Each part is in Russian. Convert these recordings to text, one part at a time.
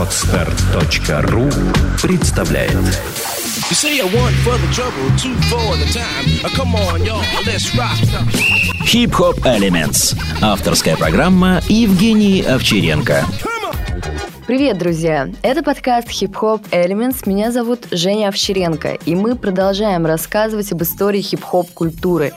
Отстар.ру представляет You say I want for the trouble, two for the time. Come on, y'all, let's rock. Хип-хоп Elements. Авторская программа Евгений Овчаренко. Привет, друзья! Это подкаст Hip Hop Elements. Меня зовут Женя Овчаренко, и мы продолжаем рассказывать об истории хип-хоп культуры.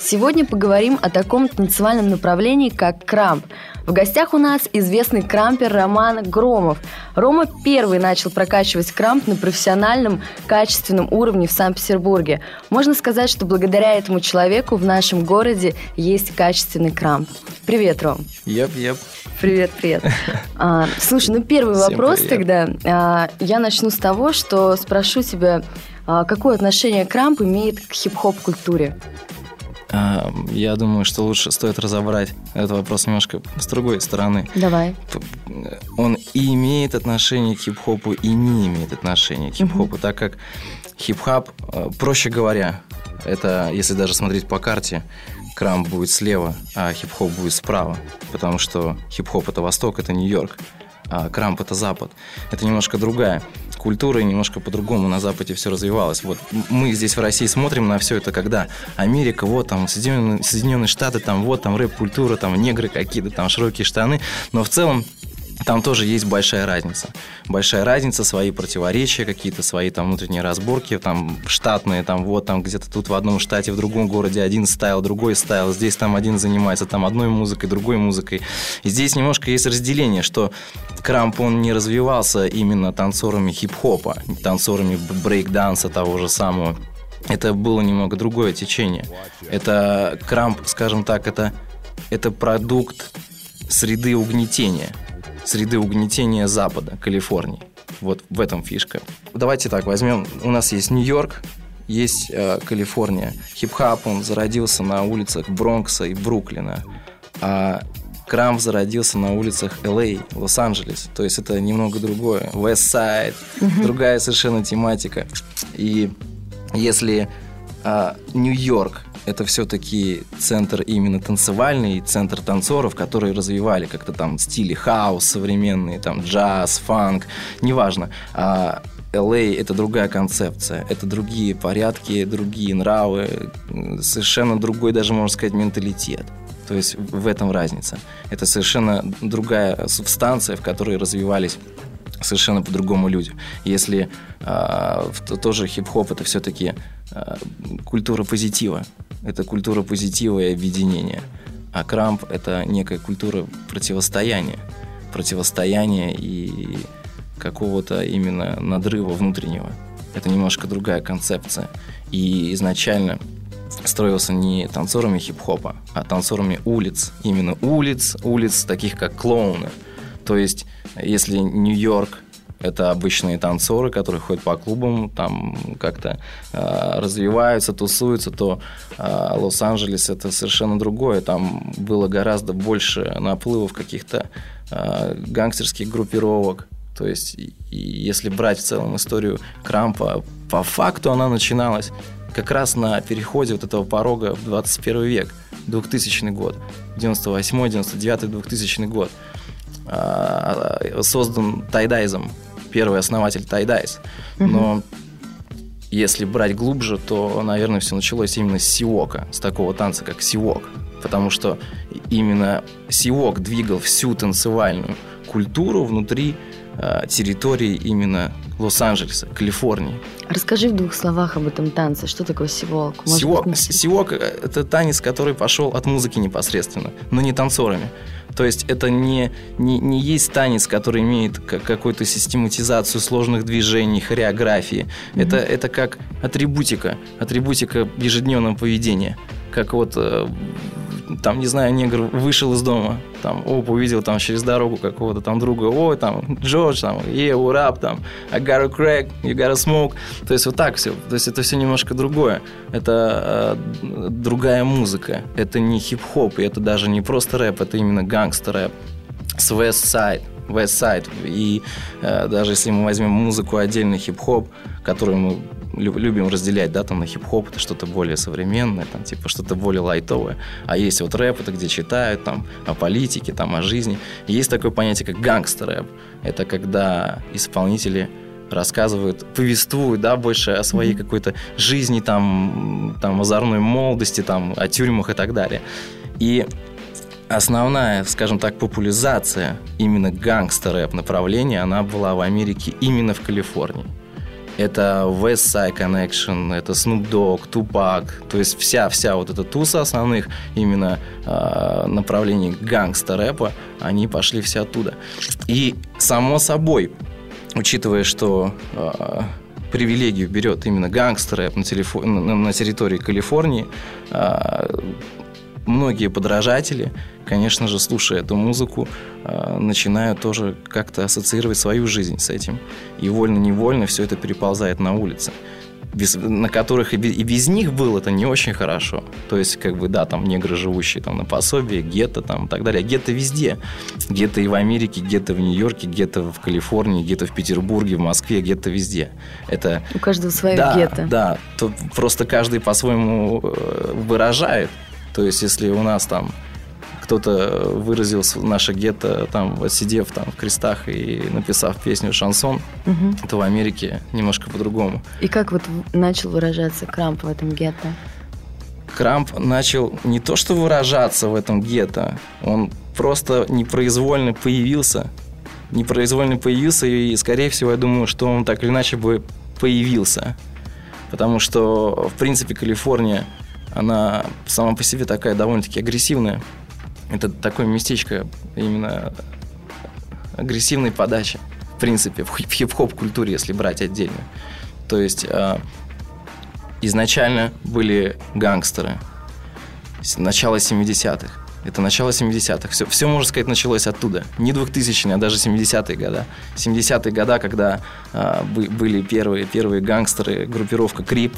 Сегодня поговорим о таком танцевальном направлении, как крамп. В гостях у нас известный крампер Роман Громов. Рома первый начал прокачивать крамп на профессиональном, качественном уровне в Санкт-Петербурге. Можно сказать, что благодаря этому человеку в нашем городе есть качественный крамп. Привет, Ром. Еп, еп. Привет, привет. А, слушай, ну первый Всем вопрос привет. тогда. А, я начну с того, что спрошу тебя, а, какое отношение крамп имеет к хип-хоп культуре? А, я думаю, что лучше стоит разобрать этот вопрос немножко с другой стороны. Давай. Он и имеет отношение к хип-хопу, и не имеет отношения к хип-хопу, так как хип-хоп, э, проще говоря, это, если даже смотреть по карте, крамп будет слева, а хип-хоп будет справа, потому что хип-хоп это Восток, это Нью-Йорк, а крамп это Запад. Это немножко другая культура, и немножко по-другому на Западе все развивалось. Вот мы здесь в России смотрим на все это, когда Америка, вот там Соединенные, Соединенные Штаты, там вот там рэп-культура, там негры какие-то, там широкие штаны, но в целом там тоже есть большая разница. Большая разница, свои противоречия, какие-то свои там внутренние разборки, там штатные, там вот там где-то тут в одном штате, в другом городе один стайл, другой стайл, здесь там один занимается там одной музыкой, другой музыкой. И здесь немножко есть разделение, что Крамп, он не развивался именно танцорами хип-хопа, танцорами брейк-данса того же самого. Это было немного другое течение. Это krump, скажем так, это, это продукт среды угнетения. Среды угнетения Запада, Калифорнии. Вот в этом фишка. Давайте так возьмем. У нас есть Нью-Йорк, есть э, Калифорния. Хип-хоп, он зародился на улицах Бронкса и Бруклина. А krump зародился на улицах Л.А., Лос-Анджелес. То есть это немного другое. West Side, другая совершенно тематика. И если а, Нью-Йорк это все-таки центр именно танцевальный, центр танцоров, которые развивали как-то там стили хаос современные, там джаз, фанк, неважно. А LA это другая концепция, это другие порядки, другие нравы, совершенно другой даже, можно сказать, менталитет. То есть в этом разница. Это совершенно другая субстанция, в которой развивались совершенно по-другому люди. Если а, то- тоже хип-хоп это все-таки культура позитива, это культура позитива и объединения, а крамп это некая культура противостояния, противостояния и какого-то именно надрыва внутреннего. Это немножко другая концепция. И изначально строился не танцорами хип-хопа, а танцорами улиц. Именно улиц, улиц таких как клоуны. То есть, если Нью-Йорк это обычные танцоры, которые ходят по клубам, там как-то э, развиваются, тусуются, то э, Лос-Анджелес это совершенно другое. Там было гораздо больше наплывов каких-то э, гангстерских группировок. То есть, если брать в целом историю Крампа, по факту она начиналась как раз на переходе вот этого порога в 21 век, 2000 год, 98, 99, 2000 год. А, Создан Тайдайзом, первый основатель Тайдайз. Но если брать глубже, то, наверное, все началось именно с сиока, с такого танца, как сиок. Потому что именно сиок двигал всю танцевальную культуру внутри э, территории именно Лос-Анджелеса, Калифорнии. Расскажи в двух словах об этом танце. Что такое сиволк? Может Сиок, быть, с- сиок – это танец, который пошел от музыки непосредственно, но не танцорами. То есть это не, не, не есть танец, который имеет ка- какую-то систематизацию сложных движений, хореографии. Это, это как атрибутика, атрибутика ежедневного поведения. Как вот, э, там, не знаю, негр вышел из дома, там, оп, увидел там через дорогу какого-то там друга, ой, там, Джордж, там, what up, там, I got a crack, you got a smoke. То есть вот так все. То есть это все немножко другое. Это э, другая музыка. Это не хип-хоп, и это даже не просто рэп, это именно гангстер-рэп. С West Side. West Side. И э, даже если мы возьмем музыку отдельно хип-хоп, которую мы любим разделять, да, там на хип-хоп это что-то более современное, там типа что-то более лайтовое, а есть вот рэп, это где читают там о политике, там о жизни. И есть такое понятие, как гангстер-рэп. Это когда исполнители рассказывают, повествуют, да, больше о своей какой-то жизни, там, там, озорной молодости, там, о тюрьмах и так далее. И основная, скажем так, популяризация именно гангстер-рэп направления, она была в Америке именно в Калифорнии. Это West Side Connection, это Snoop Dogg, Tupac, то есть вся-вся вот эта туса основных именно э, направлений гангстер-рэпа, они пошли все оттуда. И само собой, учитывая, что э, привилегию берет именно гангстер-рэп на, телефон, на, на территории Калифорнии, э, многие подражатели, конечно же, слушая эту музыку, э, начинают тоже как-то ассоциировать свою жизнь с этим. И вольно-невольно все это переползает на улице без, на которых и без, и без них было это не очень хорошо. То есть, как бы, да, там негры, живущие там на пособие, гетто там и так далее. Гетто везде. Гетто и в Америке, гетто в Нью-Йорке, гетто в Калифорнии, гетто в Петербурге, в Москве, гетто везде. Это... У каждого свое да, гетто. Да, то просто каждый по-своему э, выражает. То есть, если у нас там кто-то выразил наше гетто, там, сидев там в крестах и написав песню «Шансон», угу. то в Америке немножко по-другому. И как вот начал выражаться Крамп в этом гетто? Крамп начал не то что выражаться в этом гетто, он просто непроизвольно появился. Непроизвольно появился, и, скорее всего, я думаю, что он так или иначе бы появился. Потому что, в принципе, Калифорния, она сама по себе такая довольно-таки агрессивная. Это такое местечко именно агрессивной подачи, в принципе, в хип-хоп культуре, если брать отдельно. То есть э, изначально были гангстеры. Начало 70-х. Это начало 70-х. Все, все, можно сказать, началось оттуда. Не 2000-е, а даже 70-е годы. 70-е годы, когда э, были первые, первые гангстеры, группировка Крип.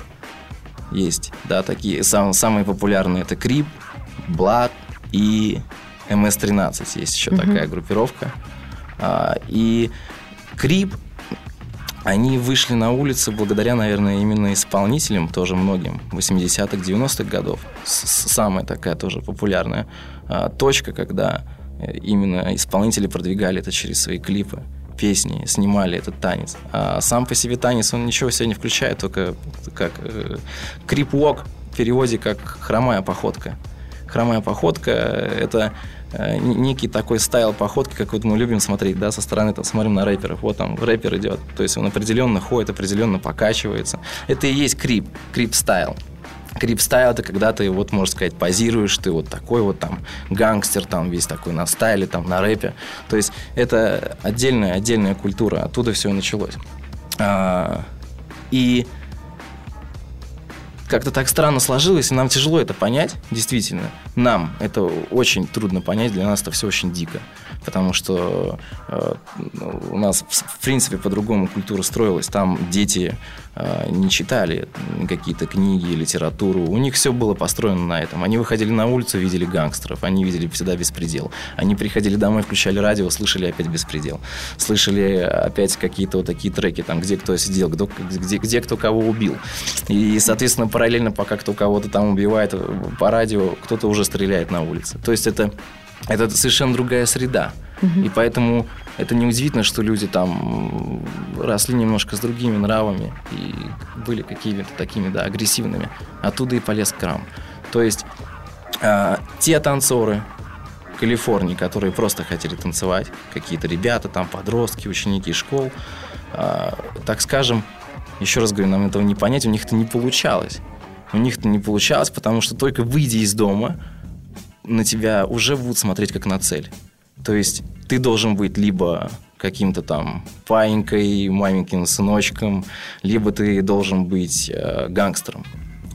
Есть, да, такие. Сам, самые популярные это Крип, Блад, и МС-13 есть еще угу. такая группировка. А, и Крип, они вышли на улицы благодаря, наверное, именно исполнителям, тоже многим, 80-х, 90-х годов. Самая такая тоже популярная а, точка, когда именно исполнители продвигали это через свои клипы песни, снимали этот танец. А сам по себе танец, он ничего не включает, только как э, Crip Walk в переводе как хромая походка хромая походка – это э, некий такой style походки, как вот мы любим смотреть, да, со стороны там смотрим на рэперов, вот там рэпер идет, то есть он определенно ходит, определенно покачивается. Это и есть Crip, Crip style. Crip style это когда ты, вот, можно сказать, позируешь, ты вот такой вот там гангстер, там весь такой на style'е, там на рэпе. То есть это отдельная, отдельная культура, оттуда все началось. А, и как-то так странно сложилось, и нам тяжело это понять, действительно. Нам это очень трудно понять, для нас это все очень дико. Потому что э, у нас, в принципе, по-другому культура строилась. Там дети э, не читали какие-то книги, литературу. У них все было построено на этом. Они выходили на улицу, видели гангстеров, они видели всегда беспредел. Они приходили домой, включали радио, слышали опять беспредел. Слышали опять какие-то вот такие треки, там, где кто сидел, где, где, где кто кого убил. И, соответственно, параллельно, пока кто кого-то там убивает по радио, кто-то уже стреляет на улице. То есть это, это совершенно другая среда. Угу. И поэтому это неудивительно, что люди там росли немножко с другими нравами и были какими-то такими, да, агрессивными. Оттуда и полез крам. То есть э, те танцоры, Калифорнии, которые просто хотели танцевать, какие-то ребята, там подростки, ученики школ, э, так скажем, еще раз говорю, нам этого не понять, у них это не получалось. У них это не получалось, потому что только выйдя из дома, на тебя уже будут смотреть как на цель. То есть ты должен быть либо каким-то там паинькой, маменьким сыночком, либо ты должен быть э, гангстером.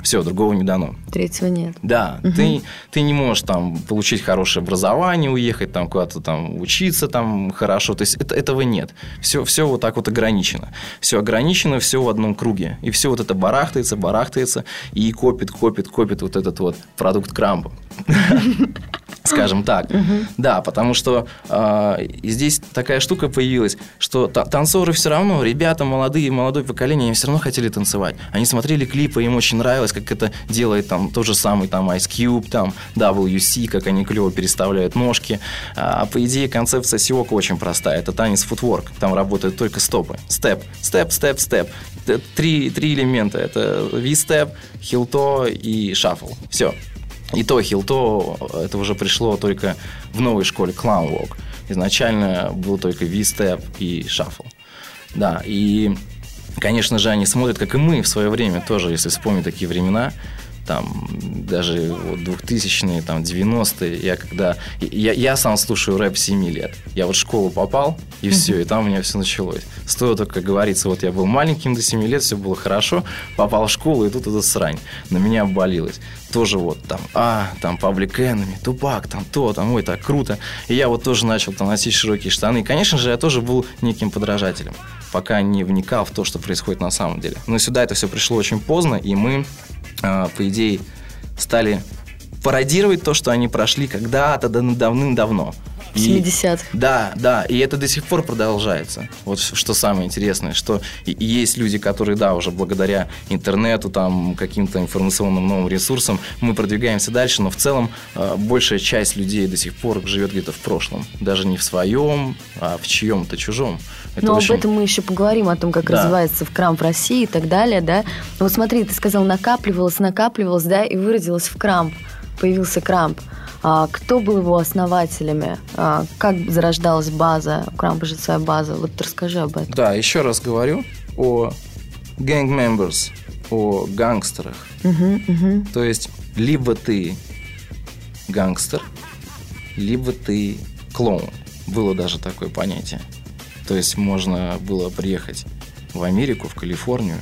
Все, другого не дано. Третьего нет. Да, угу. ты, ты не можешь там получить хорошее образование, уехать там куда-то там учиться там хорошо. То есть это, этого нет. Все, все вот так вот ограничено. Все ограничено, все в одном круге. И все вот это барахтается, барахтается и копит, копит, копит вот этот вот продукт крампа. скажем так. Да, потому что э, здесь такая штука появилась, что та- танцоры все равно, ребята молодые, молодое поколение, они все равно хотели танцевать. Они смотрели клипы, им очень нравилось, как это делает там тот же самый там Ice Cube, там WC, как они клево переставляют ножки. А, по идее, концепция сиока очень простая. Это танец футворк. Там работают только стопы. Степ, степ, степ, степ. Три, три элемента. Это V-степ, хилто и шаффл. Все. И то хилто, это уже пришло только в новой школе Clown Walk. Изначально был только V-степ и шаффл. Да, и, конечно же, они смотрят, как и мы в свое время тоже, если вспомнить такие времена, там даже вот 2000-е, там 90-е, я когда... Я, я сам слушаю рэп 7 лет. Я вот в школу попал, и все, и там у меня все началось. Стоило только, как говорится, вот я был маленьким до 7 лет, все было хорошо, попал в школу, и тут эта срань на меня обвалилась. Тоже вот там, а, там Public Enemy, Тупак, там то, там, ой, так круто. И я вот тоже начал там носить широкие штаны. И, конечно же, я тоже был неким подражателем, пока не вникал в то, что происходит на самом деле. Но сюда это все пришло очень поздно, и мы а, по идее, стали пародировать то, что они прошли когда-то давным-давно. В 70-х. Да, да, и это до сих пор продолжается. Вот что самое интересное, что есть люди, которые, да, уже благодаря интернету, там, каким-то информационным новым ресурсам, мы продвигаемся дальше, но в целом э, большая часть людей до сих пор живет где-то в прошлом. Даже не в своем, а в чьем-то чужом. Это Но очень... об этом мы еще поговорим, о том, как да. развивается в крам в России и так далее, да. Но вот смотри, ты сказал, накапливалось, накапливалось, да, и выродилось в крамп, появился крамп. А, кто был его основателями? А, как зарождалась база? У Крампа же своя база. Вот расскажи об этом. Да, еще раз говорю о gang members, о гангстерах. Угу, угу. То есть, либо ты гангстер, либо ты клоун. Было даже такое понятие. То есть можно было приехать в Америку, в Калифорнию,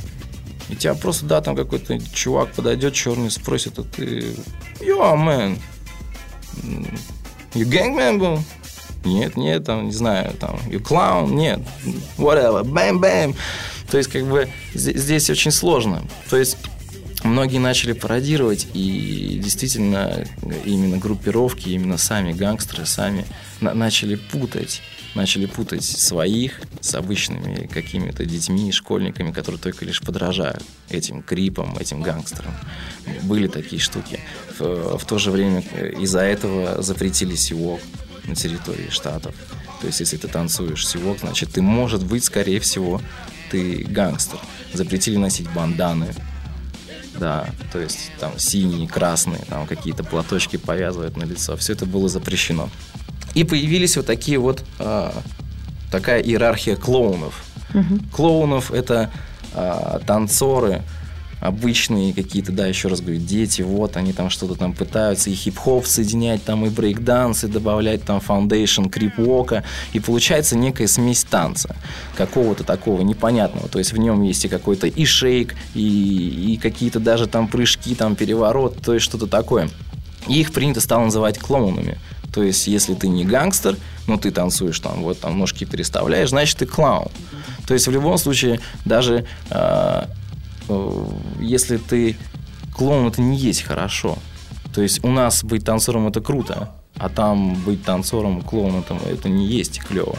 и тебя просто, да, там какой-то чувак подойдет черный, спросит, а ты... Yo, man, You gang member? Нет, нет, там, не знаю, там, you clown? Нет, whatever, bam, bam. То есть, как бы, здесь очень сложно. То есть, многие начали пародировать, и действительно именно группировки, именно сами гангстеры сами на- начали путать начали путать своих с обычными какими-то детьми, школьниками, которые только лишь подражают этим крипам, этим гангстерам. Были такие штуки. В, в то же время из-за этого запретили сивок на территории штатов. То есть, если ты танцуешь сивок, значит, ты, может быть, скорее всего, ты гангстер. Запретили носить банданы, да, то есть там синие, красные, там какие-то платочки повязывают на лицо. Все это было запрещено. И появились вот такие вот, э, такая иерархия клоунов. Угу. Клоунов это э, танцоры, обычные какие-то, да, еще раз говорю, дети, вот, они там что-то там пытаются и хип-хоп соединять, там и брейк-данс, и добавлять там foundation, Crip Walk'а, и получается некая смесь танца, какого-то такого непонятного, то есть в нем есть и какой-то и шейк, и, и какие-то даже там прыжки, там переворот, то есть что-то такое. И их принято стало называть клоунами. То есть, если ты не гангстер, но ты танцуешь там, вот там ножки переставляешь, значит, ты клоун. То есть, в любом случае, даже э, э, если ты клоун, это не есть хорошо. То есть, у нас быть танцором это круто, а там быть танцором, клоуном, это не есть клево.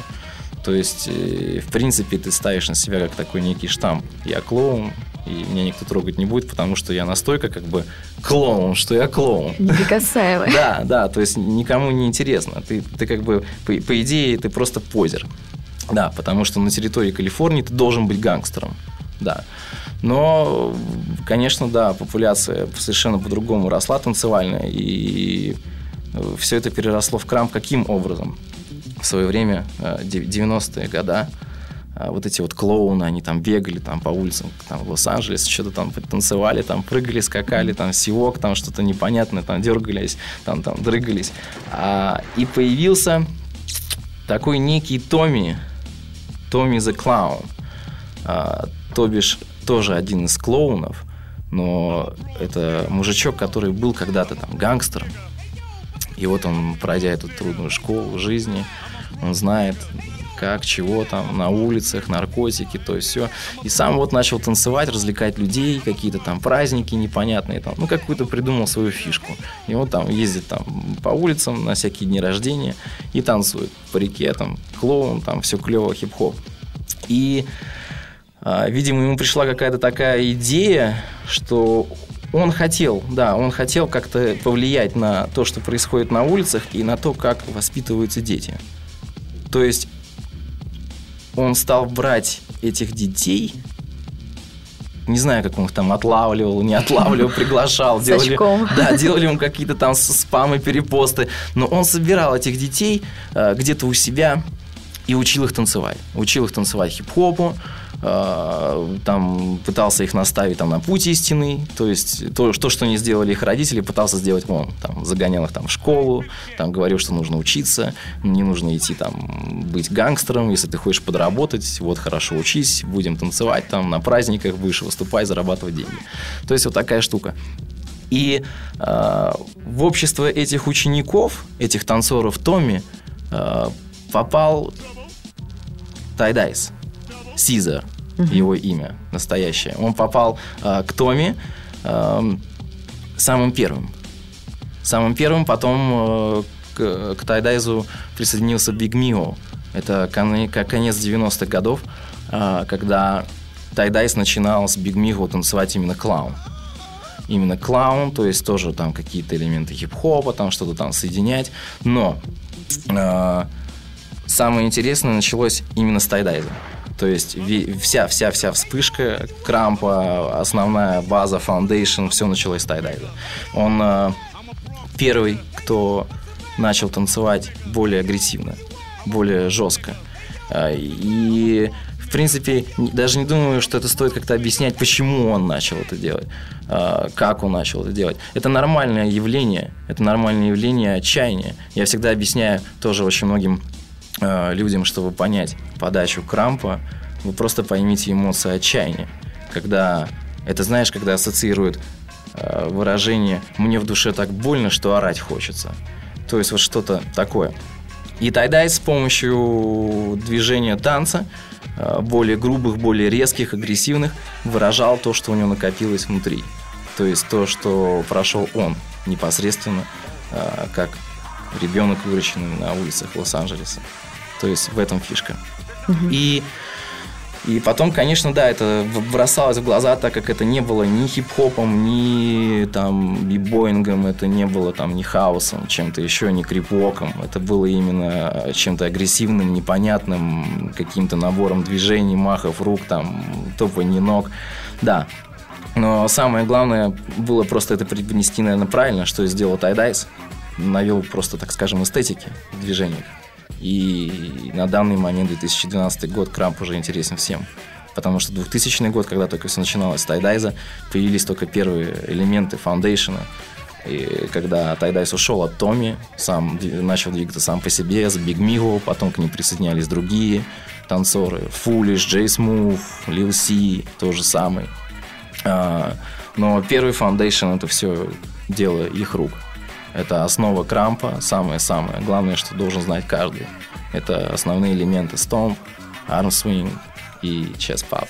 То есть, э, в принципе, ты ставишь на себя как такой некий штамп. Я клоун, и меня никто трогать не будет, потому что я настолько как бы клоун, что я клоун. Неприкасаемый. Да, да, то есть никому не интересно. Ты, ты как бы, по, по идее, ты просто позер. Да, потому что на территории Калифорнии ты должен быть гангстером. Да. Но, конечно, да, популяция совершенно по-другому росла танцевальная, и все это переросло в крам каким образом? В свое время, 90-е э, годы, вот эти вот клоуны, они там бегали там по улицам там, в Лос-Анджелесе, что-то там танцевали, там прыгали, скакали, там сивок, там что-то непонятное, там дергались, там, там дрыгались. А, и появился такой некий Томми, Томми the Clown, а, то бишь тоже один из клоунов, но это мужичок, который был когда-то там гангстером, и вот он, пройдя эту трудную школу жизни, он знает как, чего там, на улицах, наркотики, то есть все. И сам вот начал танцевать, развлекать людей, какие-то там праздники непонятные, там, ну, какую-то придумал свою фишку. И он там ездит там по улицам на всякие дни рождения и танцует по реке, там, клоун, там, все клево, хип-хоп. И а, Видимо, ему пришла какая-то такая идея, что он хотел, да, он хотел как-то повлиять на то, что происходит на улицах и на то, как воспитываются дети. То есть он стал брать этих детей, не знаю, как он их там отлавливал, не отлавливал, приглашал, делали, да, делали ему какие-то там спамы, перепосты, но он собирал этих детей э, где-то у себя и учил их танцевать, учил их танцевать хип-хопу, там пытался их наставить там, на путь истины, то есть то, то, что не сделали их родители, пытался сделать он, там, загонял их там в школу, там, говорил, что нужно учиться, не нужно идти там быть гангстером, если ты хочешь подработать, вот хорошо учись, будем танцевать там на праздниках, будешь выступать, зарабатывать деньги. То есть вот такая штука. И э, в общество этих учеников, этих танцоров Томми, э, попал Tight Eyez, Сизер угу. его имя настоящее. Он попал э, к Томи э, самым первым. Самым первым потом э, к, к Tight Eyez'у присоединился Big Mijo. Это кон, конец 90-х годов, э, когда Tight Eyez начинал с Big Mijo танцевать именно clown. Именно клаун, то есть тоже там какие-то элементы хип-хопа, там что-то там соединять. Но э, самое интересное началось именно с Тайдайза. То есть вся-вся-вся вспышка, крампа, основная база, foundation, все началось с тайдайда. Он э, первый, кто начал танцевать более агрессивно, более жестко. Э, и в принципе, даже не думаю, что это стоит как-то объяснять, почему он начал это делать, э, как он начал это делать. Это нормальное явление, это нормальное явление отчаяния. Я всегда объясняю тоже очень многим Э, людям, чтобы понять подачу крампа, вы просто поймите эмоции отчаяния. Когда это, знаешь, когда ассоциируют э, выражение «мне в душе так больно, что орать хочется». То есть вот что-то такое. И Тайдай с помощью движения танца, э, более грубых, более резких, агрессивных, выражал то, что у него накопилось внутри. То есть то, что прошел он непосредственно, как ребенок, выращенный на улицах Лос-Анджелеса. То есть в этом фишка. Угу. И и потом, конечно, да, это бросалось в глаза, так как это не было ни хип-хопом, ни там бибоингом, это не было там ни хаосом, чем-то еще, ни крипвоком. Это было именно чем-то агрессивным, непонятным, каким-то набором движений, махов рук, там, топаний ног. Да. Но самое главное было просто это преподнести, наверное, правильно, что сделал Tight Eyez. Навел просто, так скажем, эстетики в движениях. И на данный момент, 2012 год, krump уже интересен всем. Потому что 2000 год, когда только все начиналось Tight Eyez'а, появились только первые элементы foundation'а. И когда Tight Eyez ушел от Томи, сам начал двигаться сам по себе, с Big Mijo, потом к ним присоединялись другие танцоры. Foolish, J Smooth, Lil C, то же самое. А, но первый foundation это все дело их рук. Это основа крампа, самое-самое. Главное, что должен знать каждый. Это основные элементы stomp, swing и pop.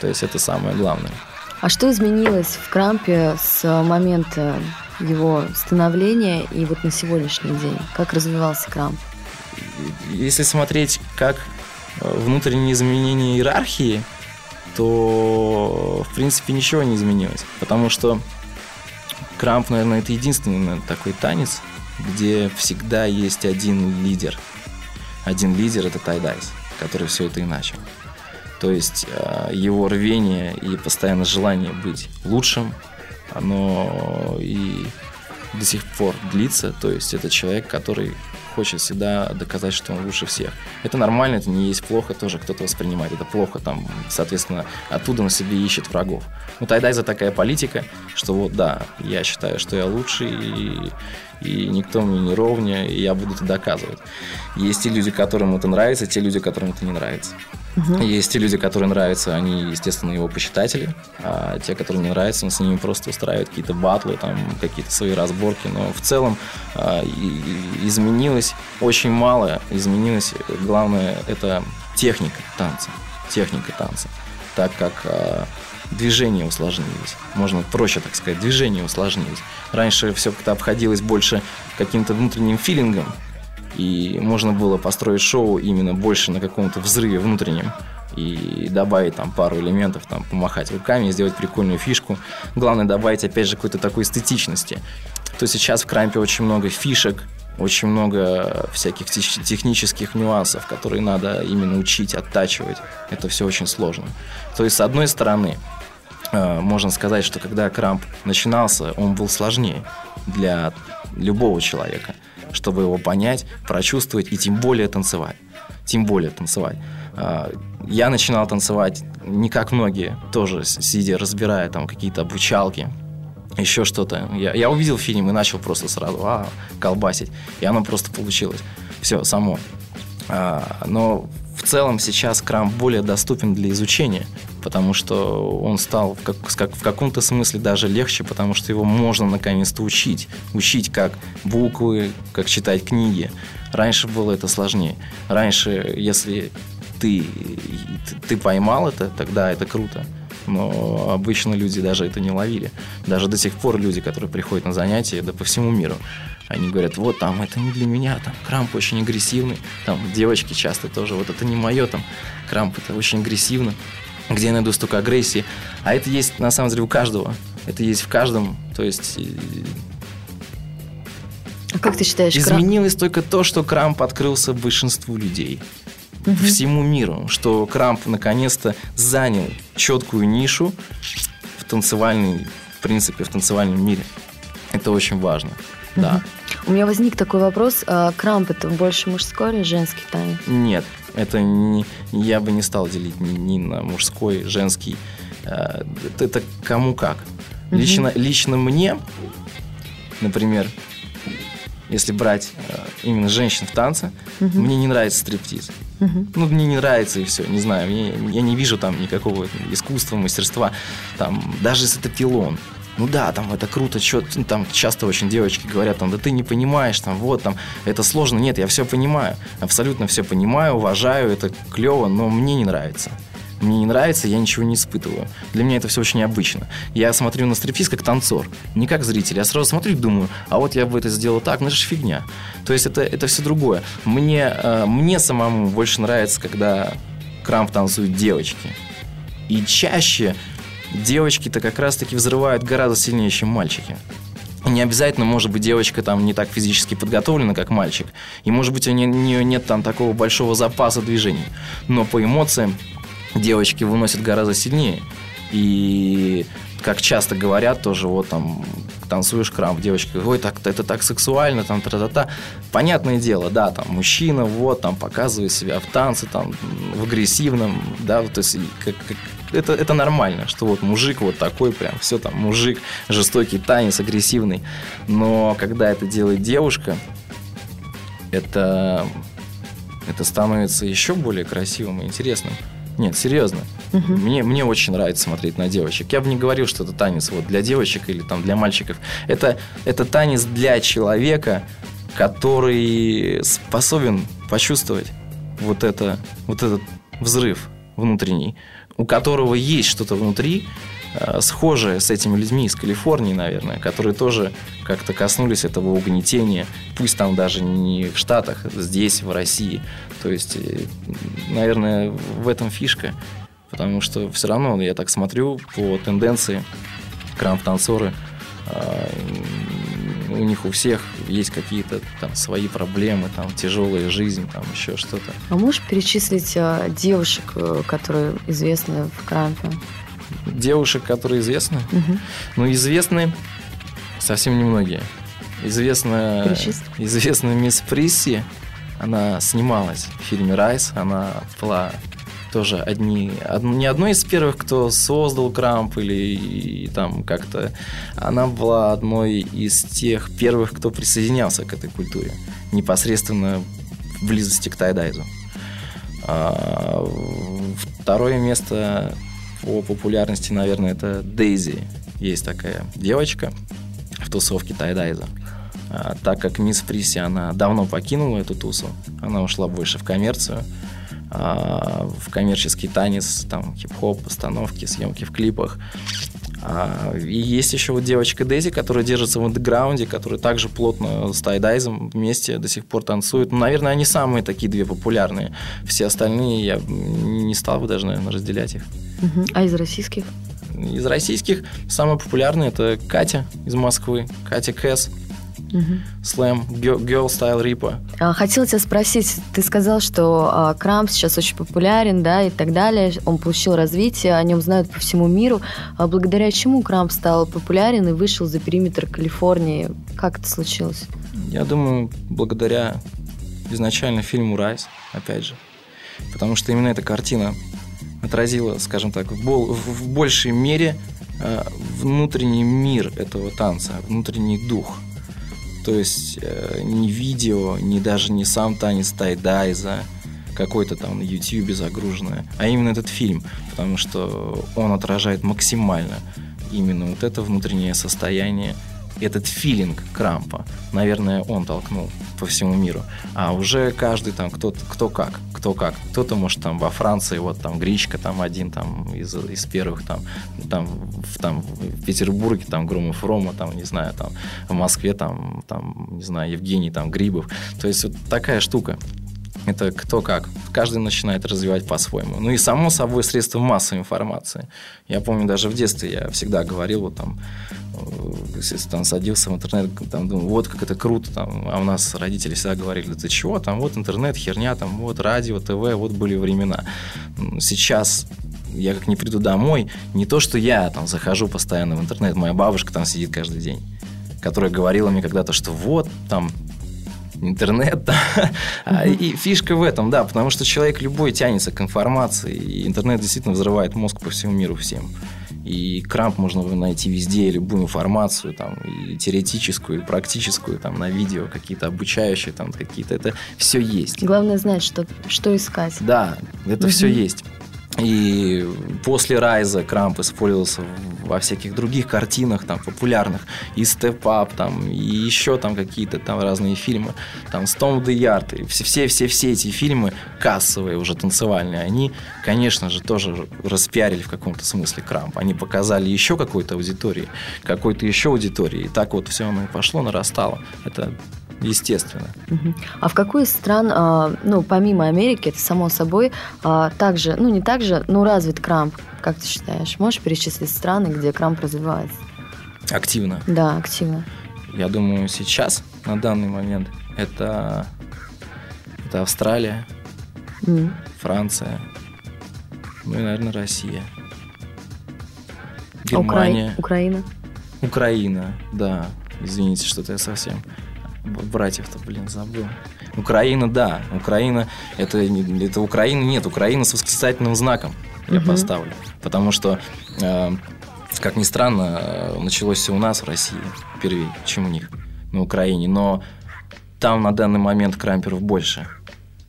То есть это самое главное. А что изменилось в крампе с момента его становления и вот на сегодняшний день? Как развивался крамп? Если смотреть как э, внутренние изменения иерархии, то в принципе ничего не изменилось. Потому что Крамп, наверное, это единственный такой танец, где всегда есть один лидер. Один лидер – это Тайдайс, который все это и начал. То есть э, его рвение и постоянное желание быть лучшим, оно и до сих пор длится. То есть это человек, который хочет всегда доказать, что он лучше всех. Это нормально, это не есть плохо, тоже кто-то воспринимает это плохо, там, соответственно, оттуда на себе ищет врагов. Ну, тогда из-за такая политика, что вот, да, я считаю, что я лучший, и, и никто мне не ровня, и я буду это доказывать. Есть те люди, которым это нравится, те люди, которым это не нравится. Угу. Есть те люди, которые нравятся, они, естественно, его почитатели, а те, которые не нравятся, он с ними просто устраивает какие-то батлы, там, какие-то свои разборки. Но в целом а, и, изменилось очень мало. Изменилось, главное, это техника танца. Техника танца. Так как а, движения усложнились. Можно проще так сказать, движения усложнились. Раньше все как-то обходилось больше каким-то внутренним филингом, и можно было построить шоу именно больше на каком-то взрыве внутреннем и добавить там пару элементов, там, помахать руками сделать прикольную фишку. Главное добавить, опять же, какой-то такой эстетичности. То сейчас в Крампе очень много фишек, очень много всяких технических нюансов, которые надо именно учить, оттачивать. Это все очень сложно. То есть, с одной стороны, можно сказать, что когда Крамп начинался, он был сложнее для любого человека – чтобы его понять, прочувствовать и тем более танцевать. Тем более танцевать. А, я начинал танцевать не как многие, тоже сидя, разбирая там какие-то обучалки, еще что-то. Я, я увидел фильм и начал просто сразу а, колбасить. И оно просто получилось. Все, само. А, но в целом сейчас крам более доступен для изучения, потому что он стал в, как, в каком-то смысле даже легче, потому что его можно наконец-то учить. Учить как буквы, как читать книги. Раньше было это сложнее. Раньше, если ты, ты поймал это, тогда это круто. Но обычно люди даже это не ловили. Даже до сих пор люди, которые приходят на занятия, да по всему миру, они говорят, вот там это не для меня, там крамп очень агрессивный, там девочки часто тоже, вот это не мое, там крамп это очень агрессивно, где я найду столько агрессии. А это есть на самом деле у каждого, это есть в каждом, то есть... А как ты считаешь, Изменилось крамп? только то, что крамп открылся большинству людей. Угу. Всему миру, что крамп наконец-то занял четкую нишу в танцевальной, в принципе, в танцевальном мире. Это очень важно. Да. У меня возник такой вопрос. А крамп это больше мужской или женский танец? Нет, это не, я бы не стал делить ни, ни на мужской, женский. А, это, это кому как. Лично, лично мне, например, если брать э, именно женщин в танце, uh мне не нравится стриптиз. uh Ну, мне не нравится и все, не знаю, мне, я не вижу там никакого искусства, мастерства. Там, даже если это пилон, ну да, там это круто, чё, ну, там часто очень девочки говорят, там, да ты не понимаешь, там, вот, там, это сложно. Нет, я все понимаю, абсолютно все понимаю, уважаю, это клево, но мне не нравится. Мне не нравится, я ничего не испытываю. Для меня это все очень необычно. Я смотрю на стриптиз как танцор, не как зритель. Я сразу смотрю и думаю, а вот я бы это сделал так, ну это же фигня. То есть это, это все другое. Мне, э, мне самому больше нравится, когда крамп танцуют девочки. И чаще девочки-то как раз-таки взрывают гораздо сильнее, чем мальчики. Не обязательно, может быть, девочка там не так физически подготовлена, как мальчик. И, может быть, у нее нет там такого большого запаса движений. Но по эмоциям девочки выносят гораздо сильнее. И как часто говорят тоже, вот там танцуешь крамп, девочка, ой, так это так сексуально, там тра-та-та. Понятное дело, да, там мужчина, вот, там показывает себя в танце, там в агрессивном, да, то есть как, как, это, это нормально, что вот мужик вот такой прям, все там, мужик, жестокий танец, агрессивный. Но когда это делает девушка, это, это становится еще более красивым и интересным. Нет, серьезно. Угу. Мне, мне очень нравится смотреть на девочек. Я бы не говорил, что это танец вот для девочек или там для мальчиков. Это, это танец для человека, который способен почувствовать вот, это, вот этот взрыв внутренний у которого есть что-то внутри, э, схожее с этими людьми из Калифорнии, наверное, которые тоже как-то коснулись этого угнетения, пусть там даже не в Штатах, здесь, в России. То есть, э, наверное, в этом фишка. Потому что все равно, я так смотрю по тенденции, крамп-танцоры, у них у всех есть какие-то там свои проблемы, там тяжелая жизнь, там еще что-то. А можешь перечислить а, девушек, э, которые известны в Крампе? Девушек, которые известны? Угу. Ну, известны совсем немногие. Известная, известная мисс Присси, она снималась в фильме «Райс», она была тоже одни, од, не одной из первых, кто создал Крамп или и, там как-то. Она была одной из тех первых, кто присоединялся к этой культуре. Непосредственно в близости к тайдайзу. А, второе место по популярности, наверное, это Дейзи. Есть такая девочка в тусовке тайдайза. А, так как мисс Фриси, она давно покинула эту тусу, она ушла больше в коммерцию, а, в коммерческий танец, там, хип-хоп, постановки, съемки в клипах. А, и есть еще вот девочка Дейзи, которая держится в андеграунде, которая также плотно с тайдайзом вместе до сих пор танцует. Ну, наверное, они самые такие две популярные. Все остальные я не стал бы даже, наверное, разделять их. А из российских? Из российских самая популярная это Катя из Москвы, Катя Кэс. Слэм, Girl Style Рипа. Хотела тебя спросить, ты сказал, что а, Крамп сейчас очень популярен, да, и так далее, он получил развитие, о нем знают по всему миру. А благодаря чему Крамп стал популярен и вышел за периметр Калифорнии? Как это случилось? Я думаю, благодаря изначально фильму «Райс», опять же. Потому что именно эта картина отразила, скажем так, в, бол- в большей мере э, внутренний мир этого танца, внутренний дух – то есть э, ни видео, ни даже не сам танец тайдайза, какой-то там на YouTube загруженное, а именно этот фильм, потому что он отражает максимально именно вот это внутреннее состояние этот филинг Крампа, наверное, он толкнул по всему миру. А уже каждый там, кто, кто как, кто как. Кто-то, может, там во Франции, вот там Гречка там один там из, из первых, там, там, в, там в Петербурге, там Громов Рома, там, не знаю, там в Москве, там, там, не знаю, Евгений, там Грибов. То есть вот такая штука. Это кто как. Каждый начинает развивать по-своему. Ну и само собой средства массовой информации. Я помню, даже в детстве я всегда говорил, вот там, э, если там садился в интернет, там думал, вот как это круто, там, а у нас родители всегда говорили, да ты чего, там вот интернет, херня, там вот радио, ТВ, вот были времена. Сейчас я как не приду домой, не то, что я там захожу постоянно в интернет, моя бабушка там сидит каждый день, которая говорила мне когда-то, что вот там интернет. Да? Uh-huh. И фишка в этом, да, потому что человек любой тянется к информации, и интернет действительно взрывает мозг по всему миру всем. И крамп можно найти везде, любую информацию, там, и теоретическую, и практическую, там, на видео, какие-то обучающие, там, какие-то, это все есть. Главное знать, что, что искать. Да, это угу. все есть. И после Райза Крамп использовался во всяких других картинах, там, популярных, и Step Up, там, и еще там какие-то там разные фильмы, там, Stone the Yard, и все-все-все эти фильмы кассовые, уже танцевальные, они, конечно же, тоже распиарили в каком-то смысле Крамп. Они показали еще какой-то аудитории, какой-то еще аудитории, и так вот все оно и пошло, нарастало. Это естественно. А в какую из стран, а, ну, помимо Америки, это само собой, а, также, ну, не так же, но развит крамп, как ты считаешь? Можешь перечислить страны, где крамп развивается? Активно? Да, активно. Я думаю, сейчас, на данный момент, это, это Австралия, mm. Франция, ну и, наверное, Россия. Германия. Украина. Украина, да. Извините, что-то я совсем братьев-то, блин, забыл. Украина, да. Украина, это, это Украина, нет, Украина с восклицательным знаком я угу. поставлю. Потому что, э, как ни странно, э, началось все у нас в России впервые, чем у них, на Украине. Но там на данный момент крамперов больше,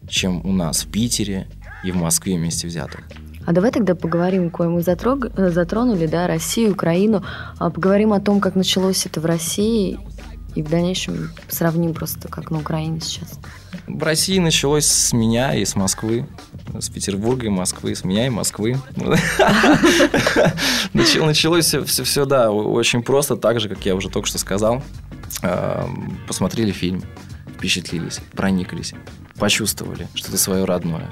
чем у нас в Питере и в Москве вместе взятых. А давай тогда поговорим, кое мы затрог... затронули, да, Россию, Украину, а поговорим о том, как началось это в России и в дальнейшем сравним просто, как на Украине сейчас. В России началось с меня и с Москвы. С Петербурга и Москвы, с меня и Москвы. Началось все, все, да, очень просто, так же, как я уже только что сказал. Эм, посмотрели фильм, впечатлились, прониклись, почувствовали что-то свое родное.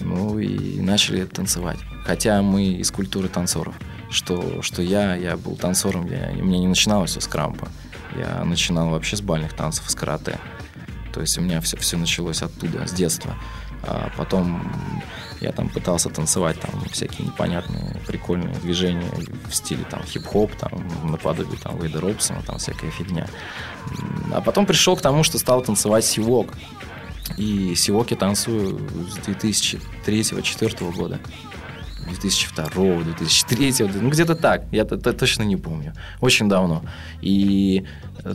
Ну и начали танцевать. Хотя мы из культуры танцоров. Что, что я, я был танцором, я, у меня не начиналось все с крампа. Я начинал вообще с бальных танцев, с карате. То есть у меня все, все началось оттуда, с детства. А потом я там пытался танцевать там всякие непонятные прикольные движения в стиле там хип-хоп, там наподобие там Вейда Робсона, там всякая фигня. А потом пришел к тому, что стал танцевать сивок. И сиоки танцую с 2003-2004 года. 2002, 2003, ну где-то так, я точно не помню. Очень давно. И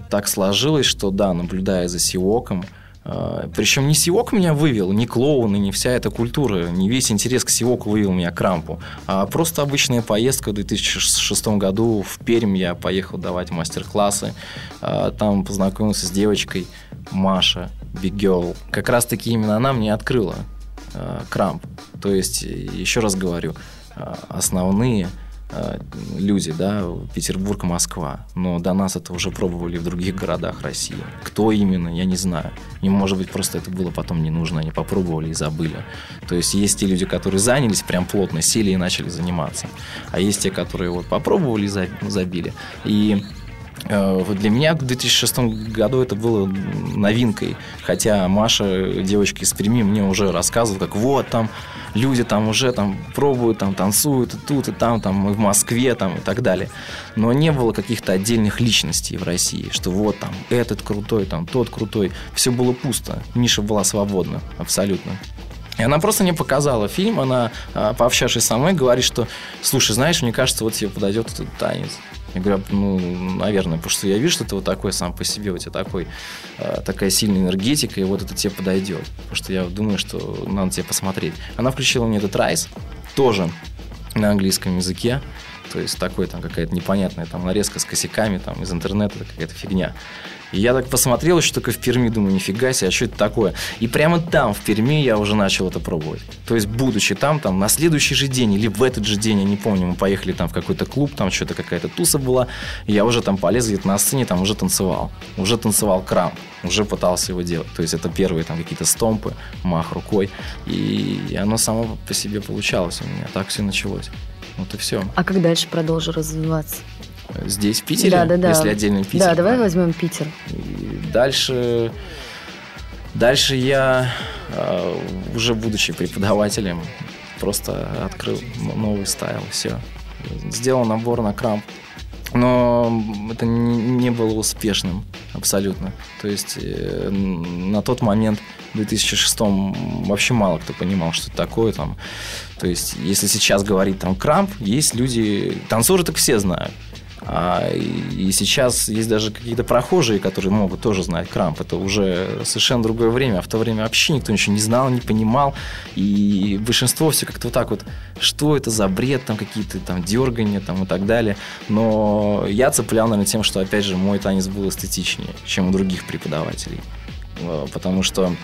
так сложилось, что да, наблюдая за Сиоком, а, причем не Сиок меня вывел, не клоуны, не вся эта культура, не весь интерес к Сиоку вывел меня к Рампу, а просто обычная поездка в 2006 году в Пермь я поехал давать мастер-классы, а, там познакомился с девочкой Маша, Girl. Как раз-таки именно она мне открыла а, Крамп. То есть, еще раз говорю, основные Э, люди, да, Петербург, Москва. Но до нас это уже пробовали в других городах России. Кто именно, я не знаю. И, может быть, просто это было потом не нужно, они попробовали и забыли. То есть есть те люди, которые занялись прям плотно, сели и начали заниматься. А есть те, которые вот попробовали и забили. И для меня в 2006 году это было новинкой. Хотя Маша, девочка из Перми, мне уже рассказывала, как вот там люди там уже там пробуют, там танцуют и тут, и там, там, и в Москве, там, и так далее. Но не было каких-то отдельных личностей в России, что вот там этот крутой, там тот крутой. Все было пусто. Ниша была свободна абсолютно. И она просто мне показала фильм, она, а, пообщавшись со мной, говорит, что, слушай, знаешь, мне кажется, вот тебе подойдет этот танец. Я говорю, ну, наверное, потому что я вижу, что ты вот такой сам по себе, у тебя такой, э, такая сильная энергетика, и вот это тебе подойдет. Потому что я думаю, что надо тебе посмотреть. Она включила мне этот райс, тоже на английском языке. То есть такой там какая-то непонятная там нарезка с косяками там из интернета, какая-то фигня. И я так посмотрел еще только в Перми, думаю, нифига себе, а что это такое? И прямо там, в Перми, я уже начал это пробовать. То есть, будучи там, там, на следующий же день или в этот же день, я не помню, мы поехали там в какой-то клуб, там что-то какая-то туса была, я уже там полез где-то на сцене, там уже танцевал. Уже танцевал крам, уже пытался его делать. То есть, это первые там какие-то стомпы, мах рукой, и оно само по себе получалось у меня. Так все началось. Вот и все. А как дальше продолжу развиваться? Здесь, в Питере? Да, да, да. Если отдельно Питер. Да, давай возьмем Питер. И дальше, дальше я, а, уже будучи преподавателем, просто открыл новый стайл, все. Сделал набор на крамп. Но это не было успешным абсолютно. То есть э, на тот момент, в 2006 вообще мало кто понимал, что это такое. Там. То есть если сейчас говорить там крамп, есть люди... Танцоры так все знают. А, и сейчас есть даже какие-то прохожие, которые могут тоже знать крамп. Это уже совершенно другое время. А в то время вообще никто ничего не знал, не понимал. И большинство все как-то вот так вот, что это за бред, там какие-то там дергания там, и так далее. Но я цеплял, наверное, тем, что, опять же, мой танец был эстетичнее, чем у других преподавателей. Э, потому что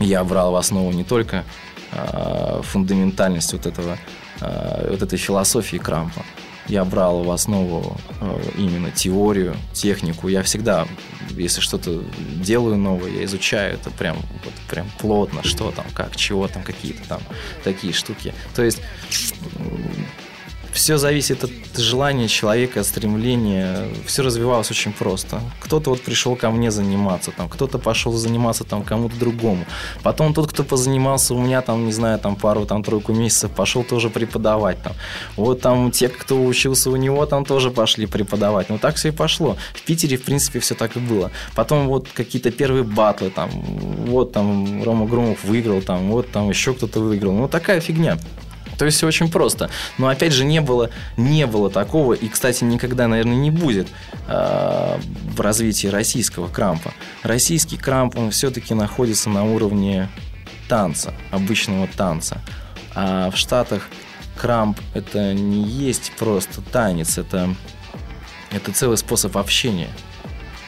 я брал в основу не только э, фундаментальность вот этого э, вот этой философии крампа, я брал в основу э, именно теорию, технику. Я всегда, если что-то делаю новое, я изучаю это прям, вот, прям плотно, что там, как, чего там, какие-то там такие штуки. То есть все зависит от желания человека, стремления. Все развивалось очень просто. Кто-то вот пришел ко мне заниматься, там, кто-то пошел заниматься там кому-то другому. Потом тот, кто позанимался у меня там, не знаю, там пару, там тройку месяцев, пошел тоже преподавать там. Вот там те, кто учился у него, там тоже пошли преподавать. Ну так все и пошло. В Питере, в принципе, все так и было. Потом вот какие-то первые батлы там, вот там Рома Громов выиграл, там, вот там еще кто-то выиграл. Ну такая фигня. То есть все очень просто. Но опять же не было, не было такого, и, кстати, никогда, наверное, не будет э, в развитии российского крампа. Российский крамп, он все-таки находится на уровне танца, обычного танца. А в Штатах крамп это не есть просто танец, это, это целый способ общения.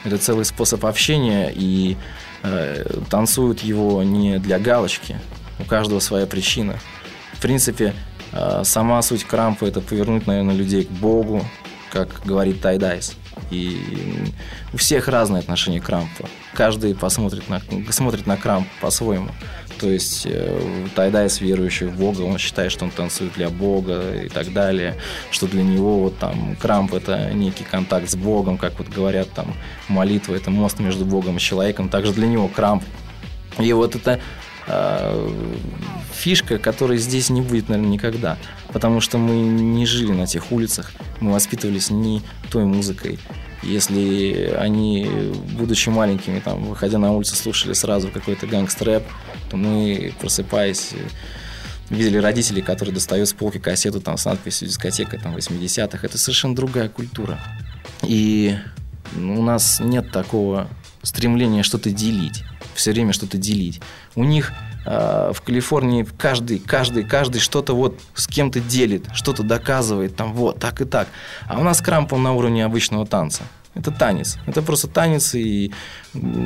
Это целый способ общения, и э, танцуют его не для галочки. У каждого своя причина в принципе, э, сама суть крампа – это повернуть, наверное, людей к Богу, как говорит Тайдайс. И у всех разное отношение к крампу. Каждый посмотрит на, смотрит на крамп по-своему. То есть э, Тайдайс, верующий в Бога, он считает, что он танцует для Бога и так далее, что для него вот там крамп – это некий контакт с Богом, как вот говорят там молитва – это мост между Богом и человеком. Также для него крамп. И вот это фишка, которой здесь не будет, наверное, никогда. Потому что мы не жили на тех улицах, мы воспитывались не той музыкой. Если они, будучи маленькими, там, выходя на улицу, слушали сразу какой-то гангстрэп, то мы, просыпаясь, видели родителей, которые достают с полки кассету там, с надписью «Дискотека» там, 80-х. Это совершенно другая культура. И у нас нет такого стремления что-то делить, все время что-то делить. У них э, в Калифорнии каждый, каждый, каждый что-то вот с кем-то делит, что-то доказывает, там вот, так и так. А у нас крампл на уровне обычного танца. Это танец. Это просто танец, и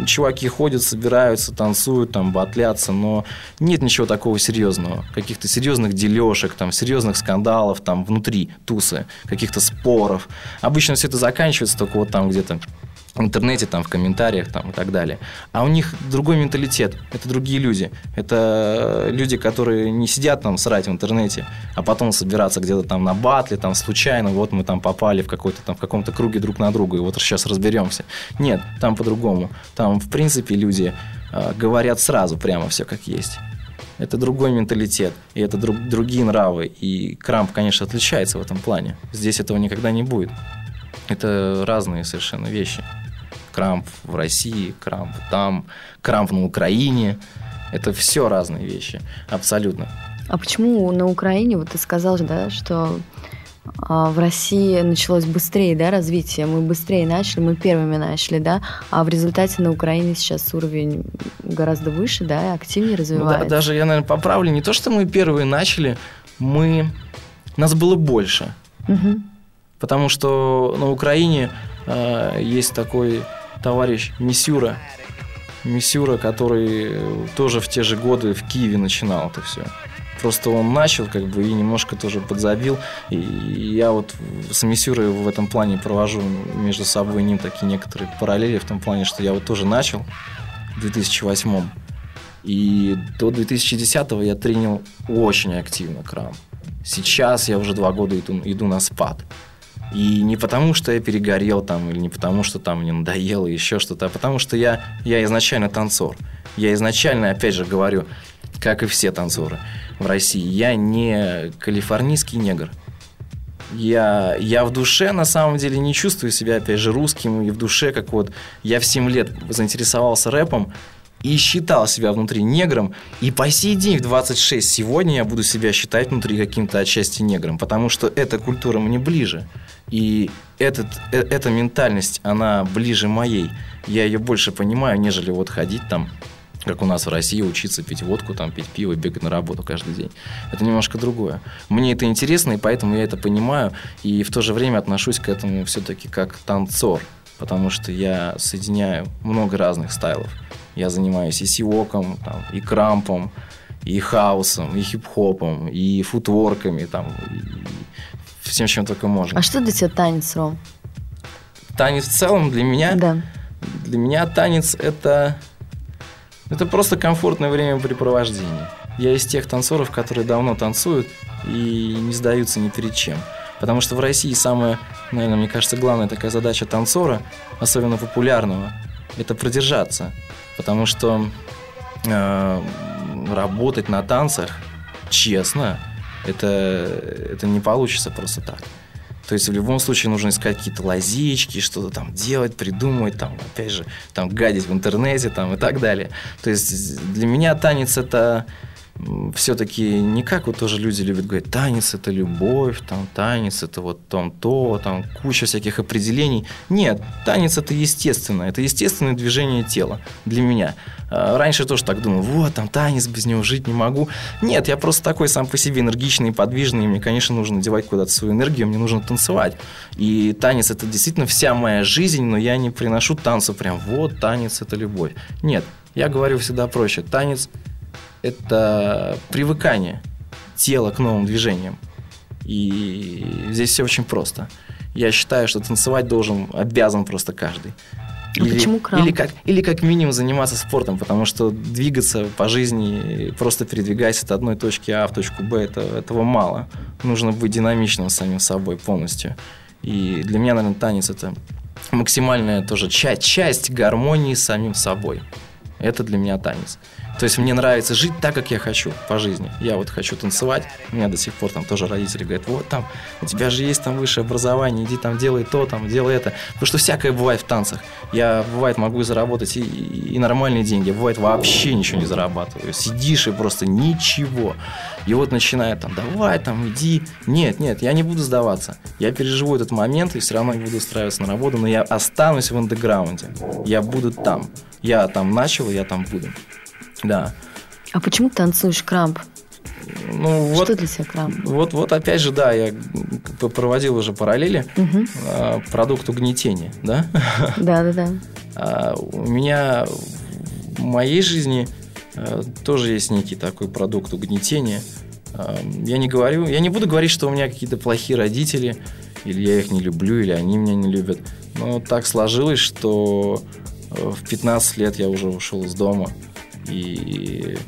чуваки ходят, собираются, танцуют, там, батлятся, но нет ничего такого серьезного. Каких-то серьезных дележек, там, серьезных скандалов там внутри тусы, каких-то споров. Обычно все это заканчивается только вот там где-то интернете, там, в комментариях там, и так далее. А у них другой менталитет, это другие люди. Это люди, которые не сидят там срать в интернете, а потом собираться где-то там на батле, там случайно, вот мы там попали в какой-то там в каком-то круге друг на друга, и вот сейчас разберемся. Нет, там по-другому. Там, в принципе, люди э, говорят сразу прямо все как есть. Это другой менталитет, и это друг, другие нравы. И Крамп, конечно, отличается в этом плане. Здесь этого никогда не будет. Это разные совершенно вещи крамп в России, крамп там, крамп на Украине. Это все разные вещи, абсолютно. А почему на Украине, вот ты сказал, да, что а, в России началось быстрее, да, развитие, мы быстрее начали, мы первыми начали, да, а в результате на Украине сейчас уровень гораздо выше, да, и активнее развивается. Ну, да, даже я, наверное, поправлю, не то, что мы первые начали, мы... Нас было больше. Угу. Потому что на Украине э, есть такой товарищ Мисюра. Мисюра, который тоже в те же годы в Киеве начинал это все. Просто он начал, как бы, и немножко тоже подзабил. И я вот с Мисюрой в этом плане провожу между собой и ним такие некоторые параллели, в том плане, что я вот тоже начал в 2008 и до 2010 я тренил очень активно крам. Сейчас я уже два года иду, иду на спад. И не потому, что я перегорел там, или не потому, что там мне надоело, еще что-то, а потому что я, я изначально танцор. Я изначально, опять же говорю, как и все танцоры в России, я не калифорнийский негр. Я, я в душе, на самом деле, не чувствую себя, опять же, русским, и в душе, как вот я в 7 лет заинтересовался рэпом, и считал себя внутри негром, и по сей день в 26 сегодня я буду себя считать внутри каким-то отчасти негром, потому что эта культура мне ближе. И этот, э, эта ментальность, она ближе моей. Я ее больше понимаю, нежели вот ходить там как у нас в России, учиться пить водку, там, пить пиво, бегать на работу каждый день. Это немножко другое. Мне это интересно, и поэтому я это понимаю, и в то же время отношусь к этому все-таки как танцор, потому что я соединяю много разных стайлов. Я занимаюсь и сиоком, там, и крампом, и хаосом, и хип-хопом, и футворками, там, и всем, чем только можно. А что для тебя танец, Ром? Танец в целом для меня? Да. Для меня танец это, это просто комфортное времяпрепровождение. Я из тех танцоров, которые давно танцуют и не сдаются ни перед чем. Потому что в России самая, наверное, мне кажется, главная такая задача танцора, особенно популярного, это продержаться. Потому что э, работать на танцах честно, это, это не получится просто так. То есть в любом случае нужно искать какие-то лазички, что-то там делать, придумывать, там, опять же, там, гадить в интернете там, и так далее. То есть для меня танец это все-таки не как вот тоже люди любят говорить, танец это любовь, там танец это вот там то, там куча всяких определений. Нет, танец это естественно, это естественное движение тела для меня. А, раньше тоже так думал, вот там танец, без него жить не могу. Нет, я просто такой сам по себе энергичный подвижный, и мне, конечно, нужно девать куда-то свою энергию, мне нужно танцевать. И танец это действительно вся моя жизнь, но я не приношу танцу прям, вот танец это любовь. Нет, я говорю всегда проще, танец это привыкание тела к новым движениям. И здесь все очень просто. Я считаю, что танцевать должен, обязан просто каждый. А или, почему крам? Или как, или как минимум заниматься спортом, потому что двигаться по жизни, просто передвигаясь от одной точки А в точку Б, это, этого мало. Нужно быть динамичным самим собой полностью. И для меня, наверное, танец это максимальная тоже часть, часть гармонии с самим собой. Это для меня танец. То есть мне нравится жить так, как я хочу по жизни. Я вот хочу танцевать. У меня до сих пор там тоже родители говорят, вот там, у тебя же есть там высшее образование, иди там делай то, там, делай это. Потому что всякое бывает в танцах. Я, бывает, могу заработать и, и нормальные деньги, бывает, вообще ничего не зарабатываю. Сидишь и просто ничего. И вот начинает там, давай там, иди. Нет, нет, я не буду сдаваться. Я переживу этот момент и все равно не буду устраиваться на работу, но я останусь в андеграунде. Я буду там. Я там начал, я там буду. Да. А почему ты танцуешь крамп? Ну, вот, Что для тебя крамп? Вот, вот опять же, да, я проводил уже параллели. Угу. А, продукт угнетения, да? Да, да, да. А, у меня в моей жизни а, тоже есть некий такой продукт угнетения. А, я не говорю, я не буду говорить, что у меня какие-то плохие родители, или я их не люблю, или они меня не любят. Но так сложилось, что в 15 лет я уже ушел из дома и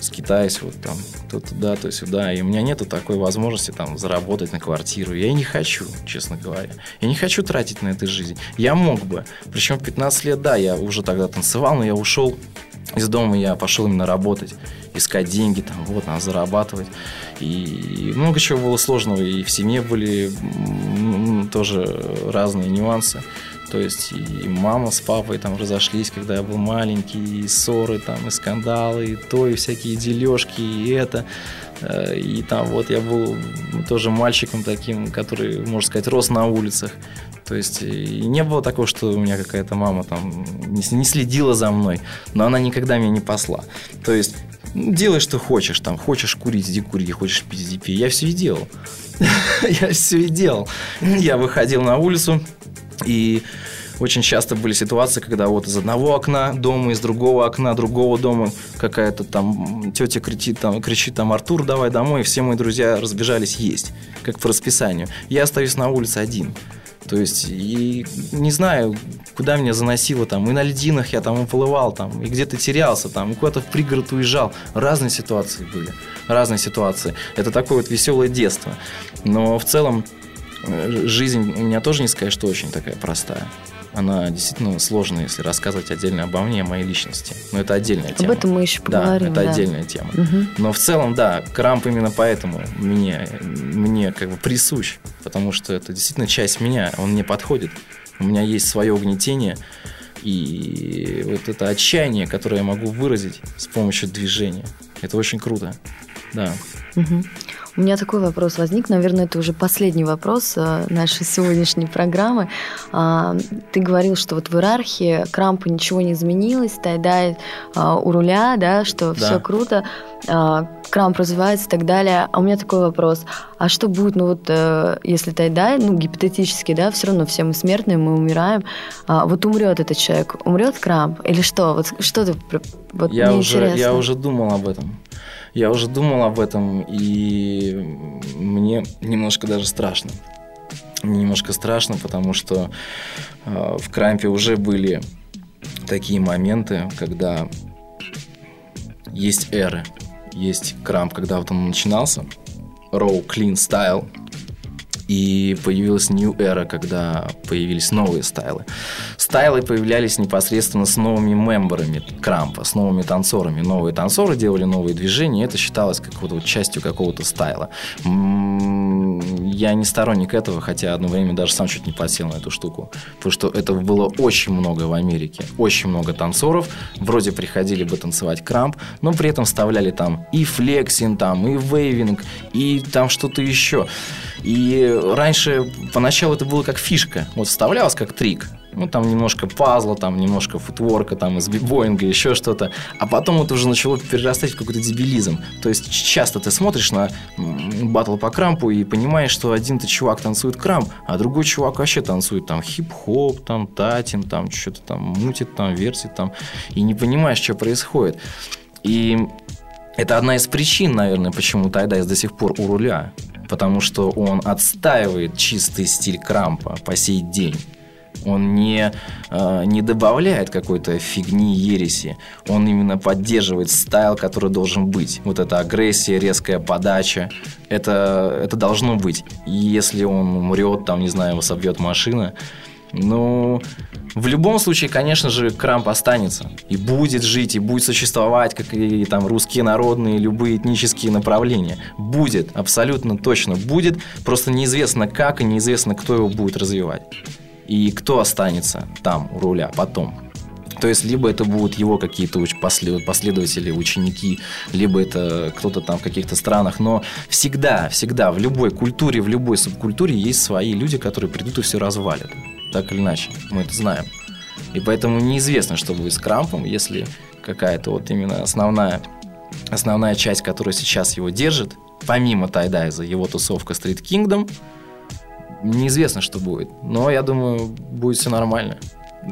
скитаюсь вот там то туда, то сюда. И у меня нету такой возможности там заработать на квартиру. Я и не хочу, честно говоря. Я не хочу тратить на эту жизнь. Я мог бы. Причем в 15 лет, да, я уже тогда танцевал, но я ушел из дома, я пошел именно работать, искать деньги, там, вот, надо зарабатывать. И много чего было сложного. И в семье были тоже разные нюансы. То есть и мама с папой там разошлись, когда я был маленький, и ссоры там, и скандалы, и то, и всякие дележки, и это. Э, и там вот я был тоже мальчиком таким, который, можно сказать, рос на улицах. То есть и не было такого, что у меня какая-то мама там не следила за мной, но она никогда меня не посла. То есть ну, делай, что хочешь, там, хочешь курить, иди кури, хочешь пить, иди пей. Я все и делал. Я все и делал. Я выходил на улицу, и очень часто были ситуации, когда вот из одного окна дома, из другого окна другого дома какая-то там тетя кричит там, кричит там Артур, давай домой, и все мои друзья разбежались есть, как по расписанию. Я остаюсь на улице один. То есть, и не знаю, куда меня заносило там. И на льдинах я там уплывал, там, и где-то терялся, там, и куда-то в пригород уезжал. Разные ситуации были. Разные ситуации. Это такое вот веселое детство. Но в целом жизнь у меня тоже не сказать, что очень такая простая. Она действительно сложная, если рассказывать отдельно обо мне, о моей личности. Но это отдельная тема. Об этом мы еще поговорим. Да, это да. отдельная тема. Угу. Но в целом, да, крамп именно поэтому мне, мне как бы присущ. Потому что это действительно часть меня, он мне подходит. У меня есть свое угнетение, и вот это отчаяние, которое я могу выразить с помощью движения. Это очень круто. Да. Угу. У меня такой вопрос возник, наверное, это уже последний вопрос э, нашей сегодняшней программы. А, ты говорил, что вот в иерархии Крампа ничего не изменилось, Тайдай а, у руля, да, что Да. все круто, а, Крамп развивается и так далее. А у меня такой вопрос, а что будет, ну вот, э, если Тайдай, ну, гипотетически, да, все равно все мы смертные, мы умираем, а, вот умрет этот человек, умрет Крамп или что? Вот что ты, вот я, уже, интересно. я уже думал об этом. Я уже думал об этом, и мне немножко даже страшно. Мне немножко страшно, потому что э, в Крампе уже были такие моменты, когда есть эры. Есть Крамп, когда вот он начинался, Raw Clean Style, и появилась New Era, когда появились новые стайлы. Стайлы появлялись непосредственно с новыми мемберами Крампа, с новыми танцорами. Новые танцоры делали новые движения, и это считалось как вот, частью какого-то стайла. Я не сторонник этого, хотя одно время даже сам чуть не подсел на эту штуку. Потому что этого было очень много в Америке. Очень много танцоров. Вроде приходили бы танцевать крамп, но при этом вставляли там и flexing, там, и waving, и там что-то еще. И раньше поначалу это было как фишка. Вот вставлялось как trick. Ну, там немножко пазла, там немножко footwork а, там из b-boying а, еще что-то. А потом это уже начало перерастать в какой-то дебилизм. То есть часто ты смотришь на батл по крампу и понимаешь, что один-то чувак танцует крамп, а другой чувак вообще танцует там хип-хоп, там tutting, там что-то там мутит, там вертит, там. И не понимаешь, что происходит. И это одна из причин, наверное, почему Тайдайс до сих пор у руля. Потому что он отстаивает чистый стиль крампа по сей день. Он не, э, не добавляет какой-то фигни, ереси. Он именно поддерживает стайл, который должен быть. Вот эта агрессия, резкая подача. Это, это должно быть. И если он умрет, там, не знаю, его собьет машина, Ну, в любом случае, конечно же, Крамп останется. И будет жить, и будет существовать, как и там русские народные, любые этнические направления. Будет, абсолютно точно будет. Просто неизвестно как и неизвестно, кто его будет развивать. И кто останется там у руля потом. То есть, либо это будут его какие-то последователи, ученики, либо это кто-то там в каких-то странах. Но всегда, всегда в любой культуре, в любой субкультуре есть свои люди, которые придут и все развалят так или иначе. Мы это знаем. И поэтому неизвестно, что будет с Крампом, если какая-то вот именно основная, основная часть, которая сейчас его держит, помимо Тайдайза, его тусовка Street Kingdom, неизвестно, что будет. Но я думаю, будет все нормально.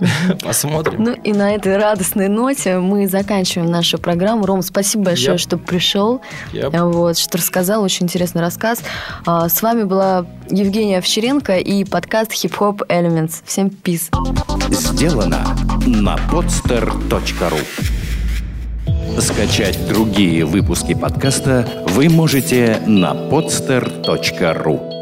Посмотрим. Ну и на этой радостной ноте мы заканчиваем нашу программу. Ром, спасибо большое, yep. что пришел, yep. вот, что рассказал. Очень интересный рассказ. А, с вами была Евгения Овчаренко и подкаст Hip Hop Elements. Всем пиз. Сделано на podster.ru Скачать другие выпуски подкаста вы можете на podster.ru